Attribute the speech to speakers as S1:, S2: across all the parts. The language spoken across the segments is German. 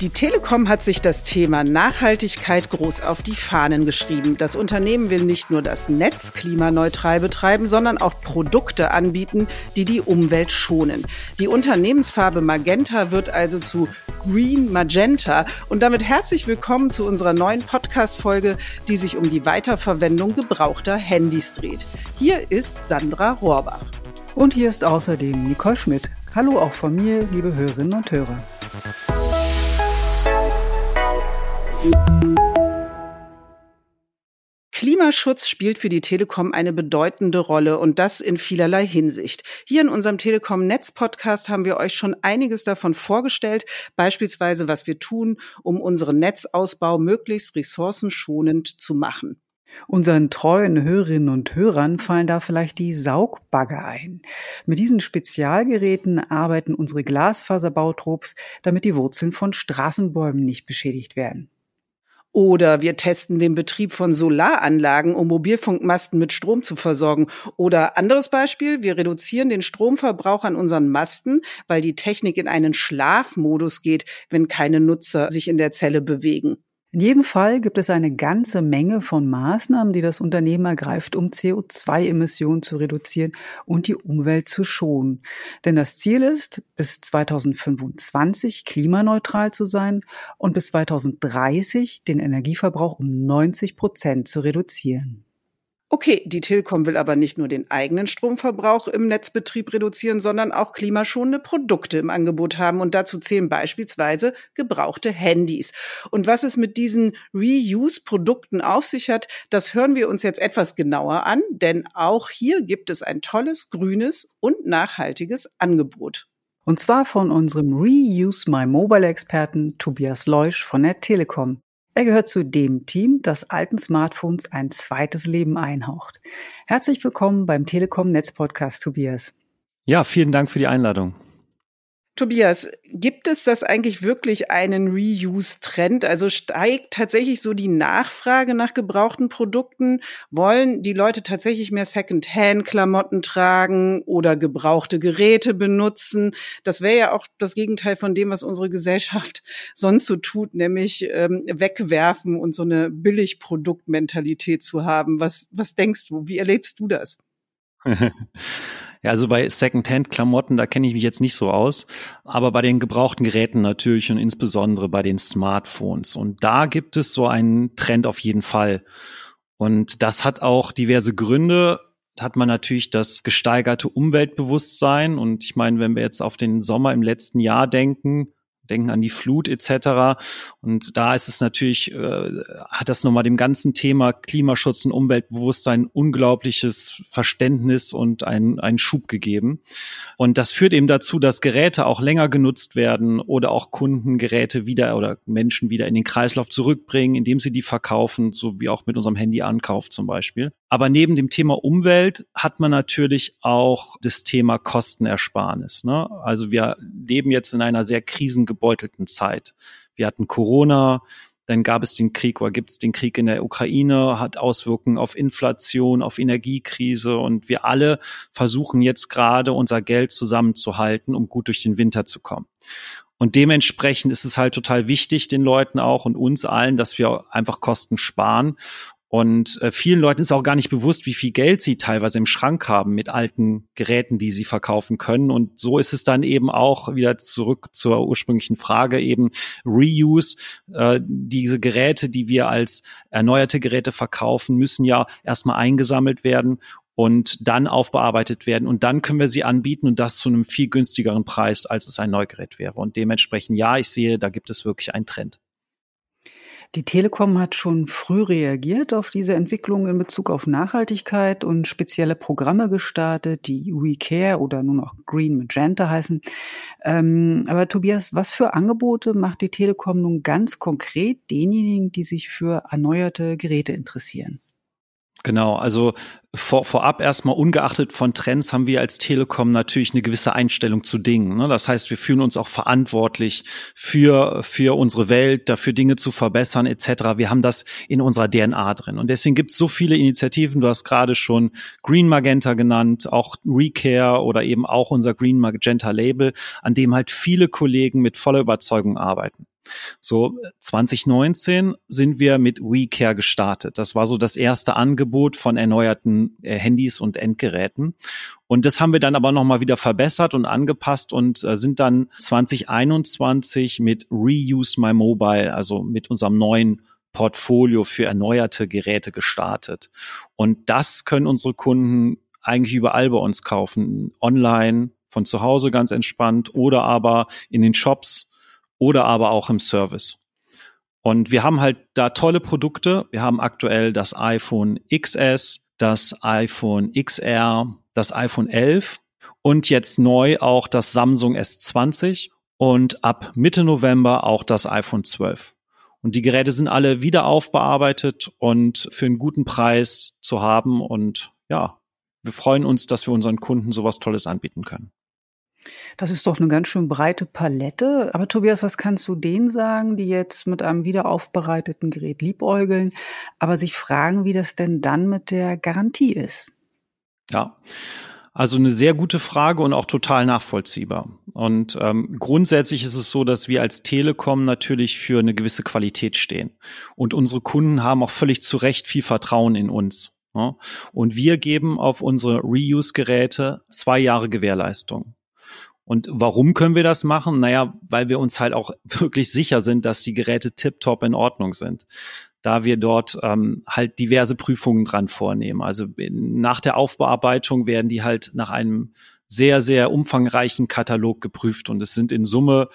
S1: Die Telekom hat sich das Thema Nachhaltigkeit groß auf die Fahnen geschrieben. Das Unternehmen will nicht nur das Netz klimaneutral betreiben, sondern auch Produkte anbieten, die die Umwelt schonen. Die Unternehmensfarbe Magenta wird also zu Green Magenta. Und damit herzlich willkommen zu unserer neuen Podcast-Folge, die sich um die Weiterverwendung gebrauchter Handys dreht. Hier ist Sandra Rohrbach.
S2: Und hier ist außerdem Nicole Schmidt. Hallo auch von mir, liebe Hörerinnen und Hörer.
S1: Klimaschutz spielt für die Telekom eine bedeutende Rolle und das in vielerlei Hinsicht. Hier in unserem Telekom Netz Podcast haben wir euch schon einiges davon vorgestellt, beispielsweise was wir tun, um unseren Netzausbau möglichst ressourcenschonend zu machen.
S2: Unseren treuen Hörerinnen und Hörern fallen da vielleicht die Saugbagger ein. Mit diesen Spezialgeräten arbeiten unsere Glasfaserbautrupps, damit die Wurzeln von Straßenbäumen nicht beschädigt werden.
S1: Oder wir testen den Betrieb von Solaranlagen, um Mobilfunkmasten mit Strom zu versorgen. Oder anderes Beispiel, wir reduzieren den Stromverbrauch an unseren Masten, weil die Technik in einen Schlafmodus geht, wenn keine Nutzer sich in der Zelle bewegen.
S2: In jedem Fall gibt es eine ganze Menge von Maßnahmen, die das Unternehmen ergreift, um CO2-Emissionen zu reduzieren und die Umwelt zu schonen. Denn das Ziel ist, bis 2025 klimaneutral zu sein und bis 2030 den Energieverbrauch um 90 Prozent zu reduzieren.
S1: Okay, die Telekom will aber nicht nur den eigenen Stromverbrauch im Netzbetrieb reduzieren, sondern auch klimaschonende Produkte im Angebot haben. Und dazu zählen beispielsweise gebrauchte Handys. Und was es mit diesen Reuse-Produkten auf sich hat, das hören wir uns jetzt etwas genauer an, denn auch hier gibt es ein tolles, grünes und nachhaltiges Angebot.
S2: Und zwar von unserem Reuse My Mobile Experten Tobias Leusch von der Telekom. Er gehört zu dem Team, das alten Smartphones ein zweites Leben einhaucht. Herzlich willkommen beim Telekom Netz Podcast, Tobias.
S3: Ja, vielen Dank für die Einladung.
S1: Tobias, gibt es das eigentlich wirklich einen Reuse-Trend? Also steigt tatsächlich so die Nachfrage nach gebrauchten Produkten? Wollen die Leute tatsächlich mehr Second-Hand-Klamotten tragen oder gebrauchte Geräte benutzen? Das wäre ja auch das Gegenteil von dem, was unsere Gesellschaft sonst so tut, nämlich ähm, wegwerfen und so eine Billigproduktmentalität zu haben. Was, was denkst du? Wie erlebst du das?
S3: Ja, also bei Secondhand-Klamotten, da kenne ich mich jetzt nicht so aus, aber bei den gebrauchten Geräten natürlich und insbesondere bei den Smartphones. Und da gibt es so einen Trend auf jeden Fall. Und das hat auch diverse Gründe. Hat man natürlich das gesteigerte Umweltbewusstsein. Und ich meine, wenn wir jetzt auf den Sommer im letzten Jahr denken, denken an die Flut etc. Und da ist es natürlich, äh, hat das nochmal dem ganzen Thema Klimaschutz und Umweltbewusstsein unglaubliches Verständnis und einen, Schub gegeben. Und das führt eben dazu, dass Geräte auch länger genutzt werden oder auch Kunden Geräte wieder oder Menschen wieder in den Kreislauf zurückbringen, indem sie die verkaufen, so wie auch mit unserem Handy-Ankauf zum Beispiel. Aber neben dem Thema Umwelt hat man natürlich auch das Thema Kostenersparnis. Ne? Also wir leben jetzt in einer sehr krisengebeutelten Zeit. Wir hatten Corona, dann gab es den Krieg oder gibt es den Krieg in der Ukraine, hat Auswirkungen auf Inflation, auf Energiekrise und wir alle versuchen jetzt gerade unser Geld zusammenzuhalten, um gut durch den Winter zu kommen. Und dementsprechend ist es halt total wichtig, den Leuten auch und uns allen, dass wir einfach Kosten sparen und äh, vielen Leuten ist auch gar nicht bewusst, wie viel Geld sie teilweise im Schrank haben mit alten Geräten, die sie verkaufen können. Und so ist es dann eben auch wieder zurück zur ursprünglichen Frage eben Reuse. Äh, diese Geräte, die wir als erneuerte Geräte verkaufen, müssen ja erstmal eingesammelt werden und dann aufbearbeitet werden. Und dann können wir sie anbieten und das zu einem viel günstigeren Preis, als es ein Neugerät wäre. Und dementsprechend, ja, ich sehe, da gibt es wirklich einen Trend.
S2: Die Telekom hat schon früh reagiert auf diese Entwicklung in Bezug auf Nachhaltigkeit und spezielle Programme gestartet, die WeCare oder nun auch Green Magenta heißen. Ähm, aber Tobias, was für Angebote macht die Telekom nun ganz konkret denjenigen, die sich für erneuerte Geräte interessieren?
S3: Genau, also vor, vorab erstmal ungeachtet von Trends haben wir als Telekom natürlich eine gewisse Einstellung zu Dingen. Ne? Das heißt, wir fühlen uns auch verantwortlich für, für unsere Welt, dafür Dinge zu verbessern etc. Wir haben das in unserer DNA drin. Und deswegen gibt es so viele Initiativen, du hast gerade schon Green Magenta genannt, auch Recare oder eben auch unser Green Magenta Label, an dem halt viele Kollegen mit voller Überzeugung arbeiten. So 2019 sind wir mit WeCare gestartet. Das war so das erste Angebot von erneuerten äh, Handys und Endgeräten. Und das haben wir dann aber nochmal wieder verbessert und angepasst und äh, sind dann 2021 mit Reuse My Mobile, also mit unserem neuen Portfolio für erneuerte Geräte gestartet. Und das können unsere Kunden eigentlich überall bei uns kaufen. Online, von zu Hause ganz entspannt oder aber in den Shops oder aber auch im Service. Und wir haben halt da tolle Produkte. Wir haben aktuell das iPhone XS, das iPhone XR, das iPhone 11 und jetzt neu auch das Samsung S20 und ab Mitte November auch das iPhone 12. Und die Geräte sind alle wieder aufbearbeitet und für einen guten Preis zu haben. Und ja, wir freuen uns, dass wir unseren Kunden sowas Tolles anbieten können.
S2: Das ist doch eine ganz schön breite Palette. Aber Tobias, was kannst du denen sagen, die jetzt mit einem wiederaufbereiteten Gerät liebäugeln, aber sich fragen, wie das denn dann mit der Garantie ist?
S3: Ja. Also eine sehr gute Frage und auch total nachvollziehbar. Und ähm, grundsätzlich ist es so, dass wir als Telekom natürlich für eine gewisse Qualität stehen. Und unsere Kunden haben auch völlig zu Recht viel Vertrauen in uns. Ja? Und wir geben auf unsere Reuse-Geräte zwei Jahre Gewährleistung. Und warum können wir das machen? Naja, weil wir uns halt auch wirklich sicher sind, dass die Geräte tiptop in Ordnung sind. Da wir dort ähm, halt diverse Prüfungen dran vornehmen. Also nach der Aufbearbeitung werden die halt nach einem sehr, sehr umfangreichen Katalog geprüft. Und es sind in Summe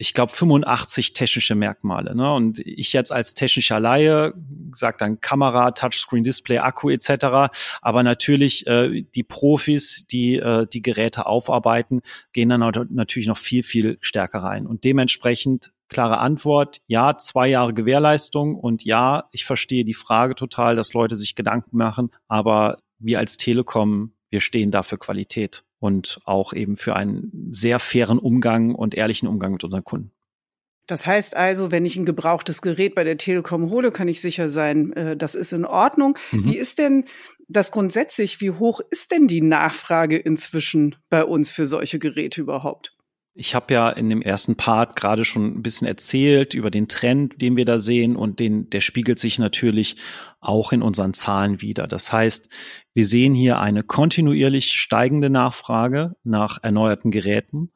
S3: ich glaube, 85 technische Merkmale. Ne? Und ich jetzt als technischer Laie sage dann Kamera, Touchscreen, Display, Akku etc. Aber natürlich äh, die Profis, die äh, die Geräte aufarbeiten, gehen dann natürlich noch viel, viel stärker rein. Und dementsprechend klare Antwort, ja, zwei Jahre Gewährleistung und ja, ich verstehe die Frage total, dass Leute sich Gedanken machen, aber wir als Telekom, wir stehen da für Qualität und auch eben für einen sehr fairen Umgang und ehrlichen Umgang mit unseren Kunden.
S1: Das heißt also, wenn ich ein gebrauchtes Gerät bei der Telekom hole, kann ich sicher sein, äh, das ist in Ordnung. Mhm. Wie ist denn das grundsätzlich? Wie hoch ist denn die Nachfrage inzwischen bei uns für solche Geräte überhaupt?
S3: Ich habe ja in dem ersten Part gerade schon ein bisschen erzählt über den Trend, den wir da sehen und den, der spiegelt sich natürlich auch in unseren Zahlen wieder. Das heißt, wir sehen hier eine kontinuierlich steigende Nachfrage nach erneuerten Geräten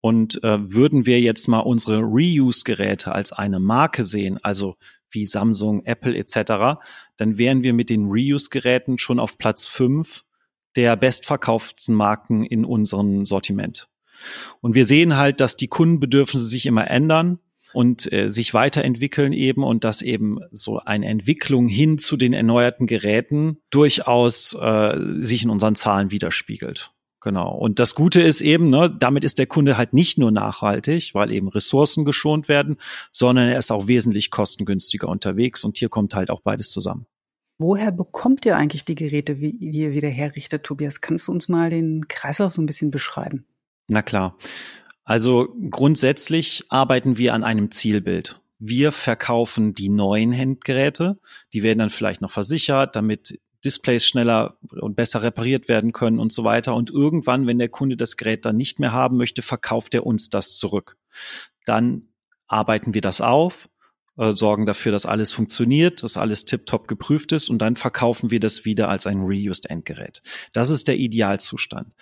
S3: und äh, würden wir jetzt mal unsere Reuse-Geräte als eine Marke sehen, also wie Samsung, Apple etc., dann wären wir mit den Reuse-Geräten schon auf Platz fünf der bestverkauften Marken in unserem Sortiment. Und wir sehen halt, dass die Kundenbedürfnisse sich immer ändern und äh, sich weiterentwickeln eben und dass eben so eine Entwicklung hin zu den erneuerten Geräten durchaus äh, sich in unseren Zahlen widerspiegelt. Genau. Und das Gute ist eben, ne, damit ist der Kunde halt nicht nur nachhaltig, weil eben Ressourcen geschont werden, sondern er ist auch wesentlich kostengünstiger unterwegs und hier kommt halt auch beides zusammen.
S2: Woher bekommt ihr eigentlich die Geräte, die ihr wieder herrichtet, Tobias? Kannst du uns mal den Kreislauf so ein bisschen beschreiben?
S3: Na klar. Also grundsätzlich arbeiten wir an einem Zielbild. Wir verkaufen die neuen Handgeräte, die werden dann vielleicht noch versichert, damit Displays schneller und besser repariert werden können und so weiter. Und irgendwann, wenn der Kunde das Gerät dann nicht mehr haben möchte, verkauft er uns das zurück. Dann arbeiten wir das auf, äh, sorgen dafür, dass alles funktioniert, dass alles tiptop geprüft ist und dann verkaufen wir das wieder als ein reused Endgerät. Das ist der Idealzustand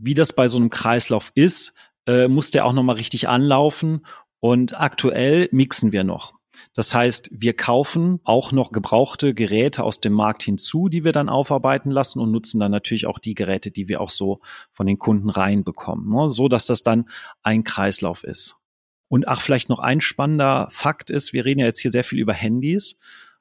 S3: wie das bei so einem Kreislauf ist, äh, muss der auch nochmal richtig anlaufen. Und aktuell mixen wir noch. Das heißt, wir kaufen auch noch gebrauchte Geräte aus dem Markt hinzu, die wir dann aufarbeiten lassen und nutzen dann natürlich auch die Geräte, die wir auch so von den Kunden reinbekommen, ne? so dass das dann ein Kreislauf ist. Und ach, vielleicht noch ein spannender Fakt ist, wir reden ja jetzt hier sehr viel über Handys.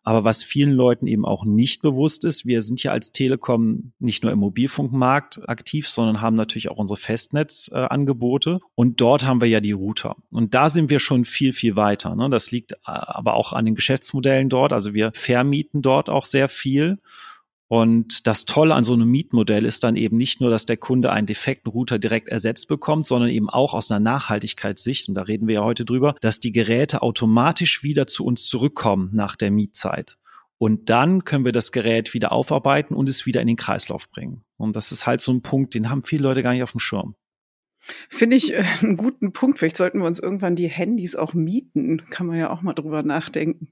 S3: Aber was vielen Leuten eben auch nicht bewusst ist, wir sind ja als Telekom nicht nur im Mobilfunkmarkt aktiv, sondern haben natürlich auch unsere Festnetzangebote. Äh, und dort haben wir ja die Router. Und da sind wir schon viel, viel weiter. Ne? Das liegt äh, aber auch an den Geschäftsmodellen dort. Also wir vermieten dort auch sehr viel. Und das Tolle an so einem Mietmodell ist dann eben nicht nur, dass der Kunde einen defekten Router direkt ersetzt bekommt, sondern eben auch aus einer Nachhaltigkeitssicht, und da reden wir ja heute drüber, dass die Geräte automatisch wieder zu uns zurückkommen nach der Mietzeit. Und dann können wir das Gerät wieder aufarbeiten und es wieder in den Kreislauf bringen. Und das ist halt so ein Punkt, den haben viele Leute gar nicht auf dem Schirm.
S1: Finde ich äh, einen guten Punkt. Vielleicht sollten wir uns irgendwann die Handys auch mieten. Kann man ja auch mal drüber nachdenken.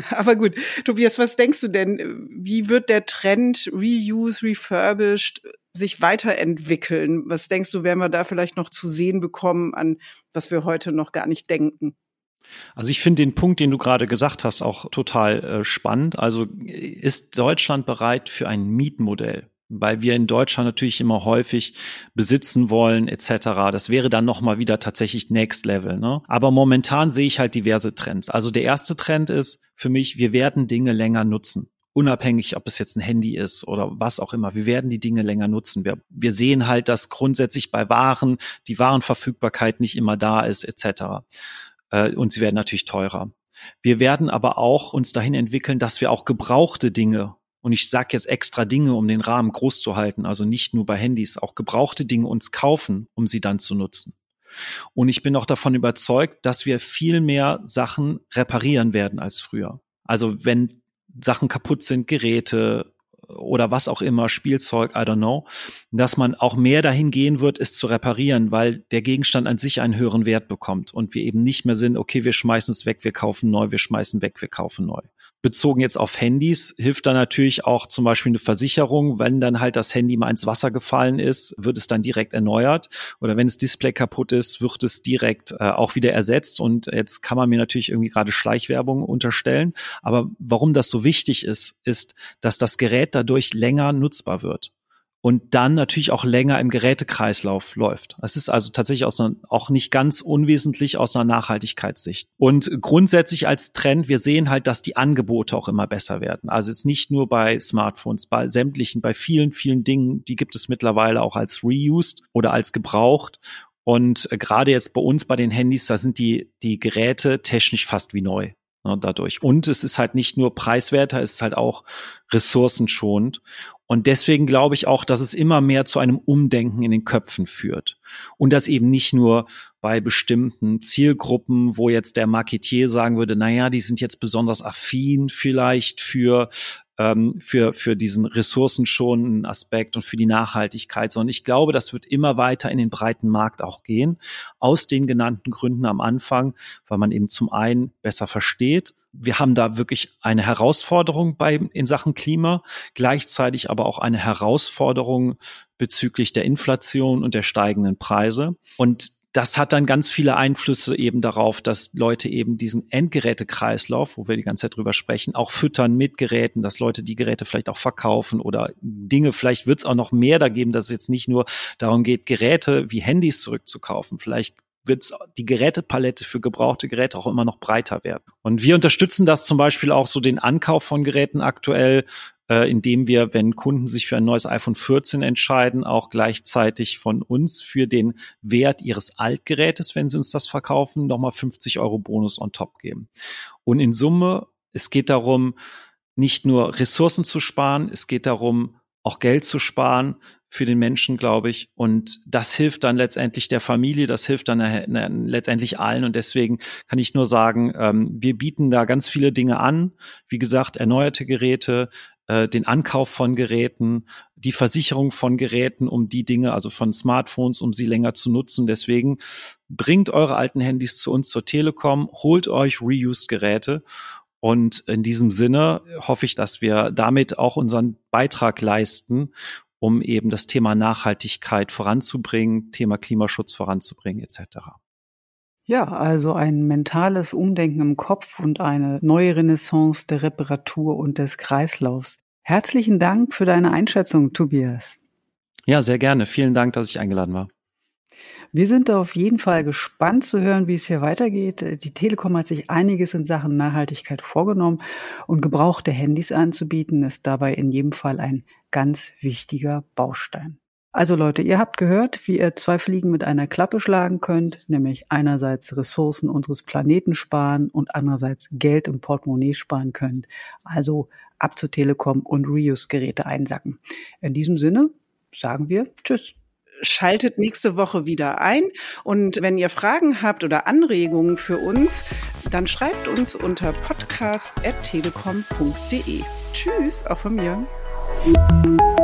S1: Aber gut, Tobias, was denkst du denn? Wie wird der Trend Reuse, Refurbished sich weiterentwickeln? Was denkst du, werden wir da vielleicht noch zu sehen bekommen, an was wir heute noch gar nicht denken?
S3: Also ich finde den Punkt, den du gerade gesagt hast, auch total äh, spannend. Also ist Deutschland bereit für ein Mietmodell? Weil wir in Deutschland natürlich immer häufig besitzen wollen etc. Das wäre dann noch mal wieder tatsächlich Next Level. Ne? Aber momentan sehe ich halt diverse Trends. Also der erste Trend ist für mich, wir werden Dinge länger nutzen. Unabhängig, ob es jetzt ein Handy ist oder was auch immer. Wir werden die Dinge länger nutzen. Wir, wir sehen halt, dass grundsätzlich bei Waren die Warenverfügbarkeit nicht immer da ist etc. Äh, und sie werden natürlich teurer. Wir werden aber auch uns dahin entwickeln, dass wir auch gebrauchte Dinge und ich sage jetzt extra Dinge, um den Rahmen groß zu halten, also nicht nur bei Handys, auch gebrauchte Dinge uns kaufen, um sie dann zu nutzen. Und ich bin auch davon überzeugt, dass wir viel mehr Sachen reparieren werden als früher. Also wenn Sachen kaputt sind, Geräte, oder was auch immer, Spielzeug, I don't know, dass man auch mehr dahin gehen wird, es zu reparieren, weil der Gegenstand an sich einen höheren Wert bekommt und wir eben nicht mehr sind, okay, wir schmeißen es weg, wir kaufen neu, wir schmeißen weg, wir kaufen neu. Bezogen jetzt auf Handys hilft da natürlich auch zum Beispiel eine Versicherung, wenn dann halt das Handy mal ins Wasser gefallen ist, wird es dann direkt erneuert. Oder wenn das Display kaputt ist, wird es direkt äh, auch wieder ersetzt. Und jetzt kann man mir natürlich irgendwie gerade Schleichwerbung unterstellen, aber warum das so wichtig ist, ist, dass das Gerät dadurch länger nutzbar wird und dann natürlich auch länger im Gerätekreislauf läuft. Es ist also tatsächlich aus einer, auch nicht ganz unwesentlich aus einer Nachhaltigkeitssicht. Und grundsätzlich als Trend, wir sehen halt, dass die Angebote auch immer besser werden. Also es ist nicht nur bei Smartphones, bei sämtlichen, bei vielen, vielen Dingen, die gibt es mittlerweile auch als reused oder als gebraucht. Und äh, gerade jetzt bei uns bei den Handys, da sind die, die Geräte technisch fast wie neu ne, dadurch. Und es ist halt nicht nur preiswerter, es ist halt auch ressourcenschonend. Und deswegen glaube ich auch, dass es immer mehr zu einem Umdenken in den Köpfen führt. Und das eben nicht nur bei bestimmten Zielgruppen, wo jetzt der Marketier sagen würde, na ja, die sind jetzt besonders affin vielleicht für ähm, für, für diesen ressourcenschonenden Aspekt und für die Nachhaltigkeit, sondern ich glaube, das wird immer weiter in den breiten Markt auch gehen, aus den genannten Gründen am Anfang, weil man eben zum einen besser versteht, wir haben da wirklich eine Herausforderung bei, in Sachen Klima, gleichzeitig aber auch eine Herausforderung bezüglich der Inflation und der steigenden Preise. Und das hat dann ganz viele Einflüsse eben darauf, dass Leute eben diesen Endgerätekreislauf, wo wir die ganze Zeit drüber sprechen, auch füttern mit Geräten, dass Leute die Geräte vielleicht auch verkaufen oder Dinge, vielleicht wird es auch noch mehr da geben, dass es jetzt nicht nur darum geht, Geräte wie Handys zurückzukaufen. Vielleicht wird die Gerätepalette für gebrauchte Geräte auch immer noch breiter werden. Und wir unterstützen das zum Beispiel auch so den Ankauf von Geräten aktuell äh, indem wir, wenn Kunden sich für ein neues iPhone 14 entscheiden, auch gleichzeitig von uns für den Wert ihres Altgerätes, wenn sie uns das verkaufen, nochmal 50 Euro Bonus on top geben. Und in Summe, es geht darum, nicht nur Ressourcen zu sparen, es geht darum, auch Geld zu sparen für den Menschen, glaube ich. Und das hilft dann letztendlich der Familie, das hilft dann letztendlich allen. Und deswegen kann ich nur sagen, ähm, wir bieten da ganz viele Dinge an. Wie gesagt, erneuerte Geräte, äh, den Ankauf von Geräten, die Versicherung von Geräten, um die Dinge, also von Smartphones, um sie länger zu nutzen. Deswegen bringt eure alten Handys zu uns zur Telekom, holt euch Reused-Geräte. Und in diesem Sinne hoffe ich, dass wir damit auch unseren Beitrag leisten, um eben das Thema Nachhaltigkeit voranzubringen, Thema Klimaschutz voranzubringen etc.
S2: Ja, also ein mentales Umdenken im Kopf und eine neue Renaissance der Reparatur und des Kreislaufs. Herzlichen Dank für deine Einschätzung, Tobias.
S3: Ja, sehr gerne. Vielen Dank, dass ich eingeladen war.
S2: Wir sind auf jeden Fall gespannt zu hören, wie es hier weitergeht. Die Telekom hat sich einiges in Sachen Nachhaltigkeit vorgenommen und gebrauchte Handys anzubieten ist dabei in jedem Fall ein ganz wichtiger Baustein. Also Leute, ihr habt gehört, wie ihr zwei Fliegen mit einer Klappe schlagen könnt, nämlich einerseits Ressourcen unseres Planeten sparen und andererseits Geld im Portemonnaie sparen könnt. Also ab zur Telekom und Reuse-Geräte einsacken. In diesem Sinne sagen wir Tschüss
S1: schaltet nächste Woche wieder ein. Und wenn ihr Fragen habt oder Anregungen für uns, dann schreibt uns unter podcast.telekom.de. Tschüss, auch von mir. Thank you.